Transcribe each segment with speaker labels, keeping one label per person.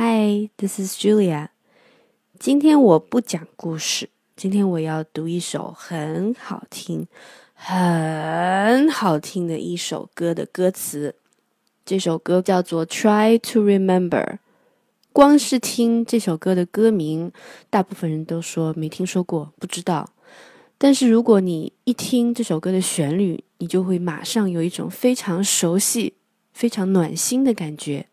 Speaker 1: Hi, this is Julia. 今天我不讲故事，今天我要读一首很好听、很好听的一首歌的歌词。这首歌叫做《Try to Remember》。光是听这首歌的歌名，大部分人都说没听说过，不知道。但是如果你一听这首歌的旋律，你就会马上有一种非常熟悉、非常暖心的感觉。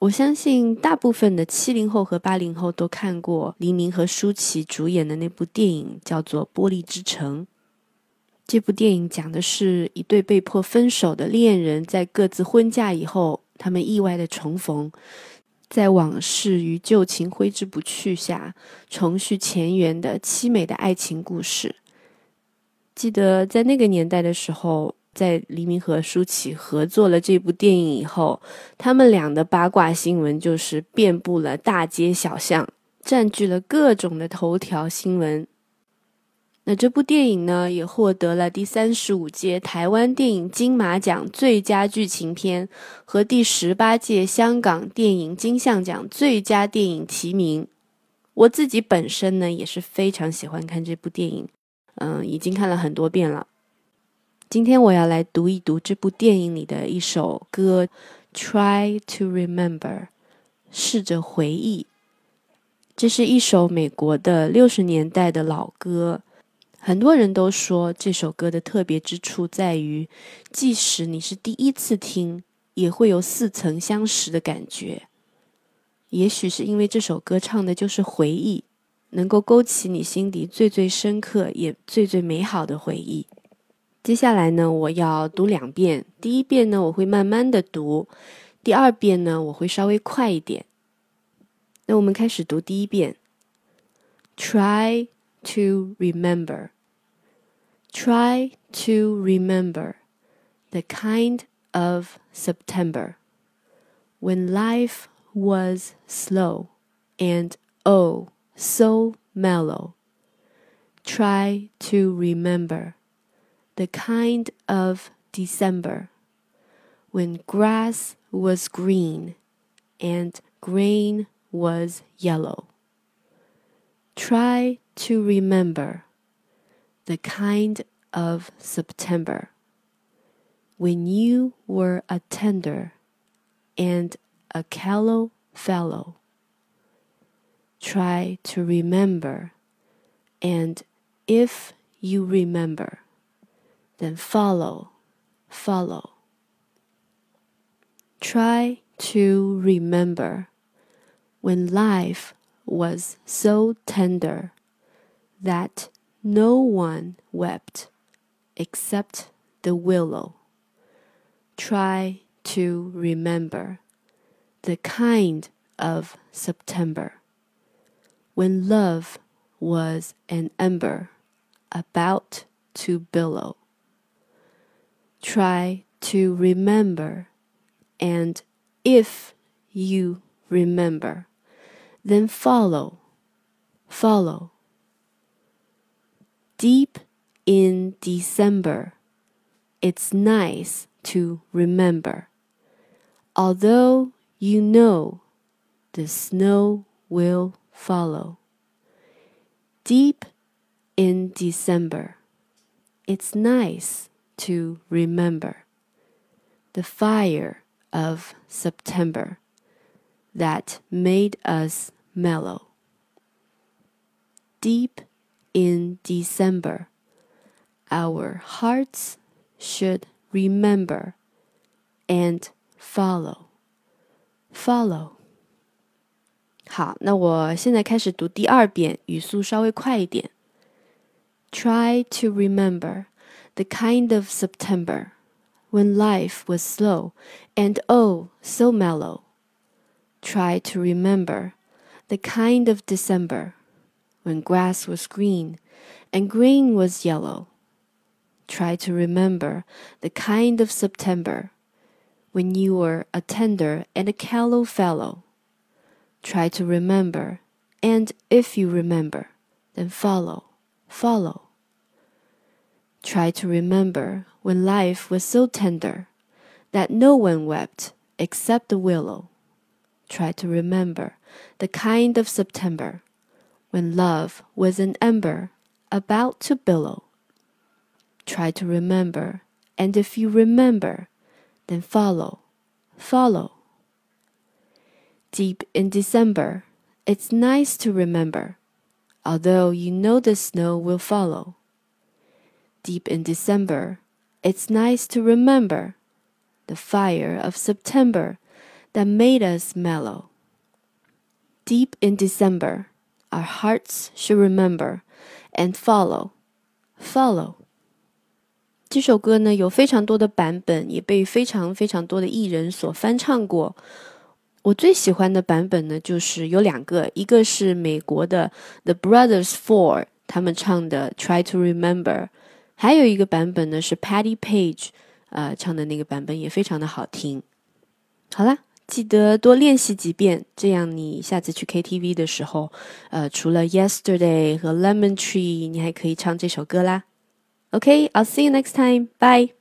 Speaker 1: 我相信大部分的七零后和八零后都看过黎明和舒淇主演的那部电影，叫做《玻璃之城》。这部电影讲的是一对被迫分手的恋人，在各自婚嫁以后，他们意外的重逢，在往事与旧情挥之不去下，重续前缘的凄美的爱情故事。记得在那个年代的时候。在黎明和舒淇合作了这部电影以后，他们俩的八卦新闻就是遍布了大街小巷，占据了各种的头条新闻。那这部电影呢，也获得了第三十五届台湾电影金马奖最佳剧情片和第十八届香港电影金像奖最佳电影提名。我自己本身呢，也是非常喜欢看这部电影，嗯，已经看了很多遍了。今天我要来读一读这部电影里的一首歌，《Try to Remember》，试着回忆。这是一首美国的六十年代的老歌，很多人都说这首歌的特别之处在于，即使你是第一次听，也会有似曾相识的感觉。也许是因为这首歌唱的就是回忆，能够勾起你心底最最深刻也最最美好的回忆。接下来呢，我要读两遍。第一遍呢，我会慢慢的读；第二遍呢，我会稍微快一点。那我们开始读第一遍。Try to remember. Try to remember the kind of September when life was slow and oh so mellow. Try to remember the kind of December when grass was green and grain was yellow. Try to remember the kind of September when you were a tender and a callow fellow. Try to remember, and if you remember, then follow, follow. Try to remember when life was so tender that no one wept except the willow. Try to remember the kind of September when love was an ember about to billow try to remember. And if you remember, then follow, follow. Deep in December, it's nice to remember. Although you know the snow will follow. Deep in December, it's nice to remember the fire of September that made us mellow. Deep in December, our hearts should remember and follow. Follow. 好，那我现在开始读第二遍，语速稍微快一点。Try to remember the kind of September when life was slow and oh so mellow. Try to remember the kind of December when grass was green and green was yellow. Try to remember the kind of September when you were a tender and a callow fellow. Try to remember, and if you remember, then follow, follow. Try to remember when life was so tender that no one wept except the willow. Try to remember the kind of September when love was an ember about to billow. Try to remember, and if you remember, then follow, follow. Deep in December, it's nice to remember, although you know the snow will follow Deep in December, it's nice to remember the fire of September that made us mellow. Deep in December, our hearts should remember and follow, follow. 这首歌呢有非常多的版本，也被非常非常多的艺人所翻唱过。我最喜欢的版本呢，就是有两个，一个是美国的 The Brothers Four 他们唱的 Try to Remember， 还有一个版本呢是 Patty Page 呃唱的那个版本也非常的好听。好啦，记得多练习几遍，这样你下次去 KTV 的时候，呃，除了 Yesterday 和 Lemon Tree，你还可以唱这首歌啦。OK，I'll see you next time. Bye.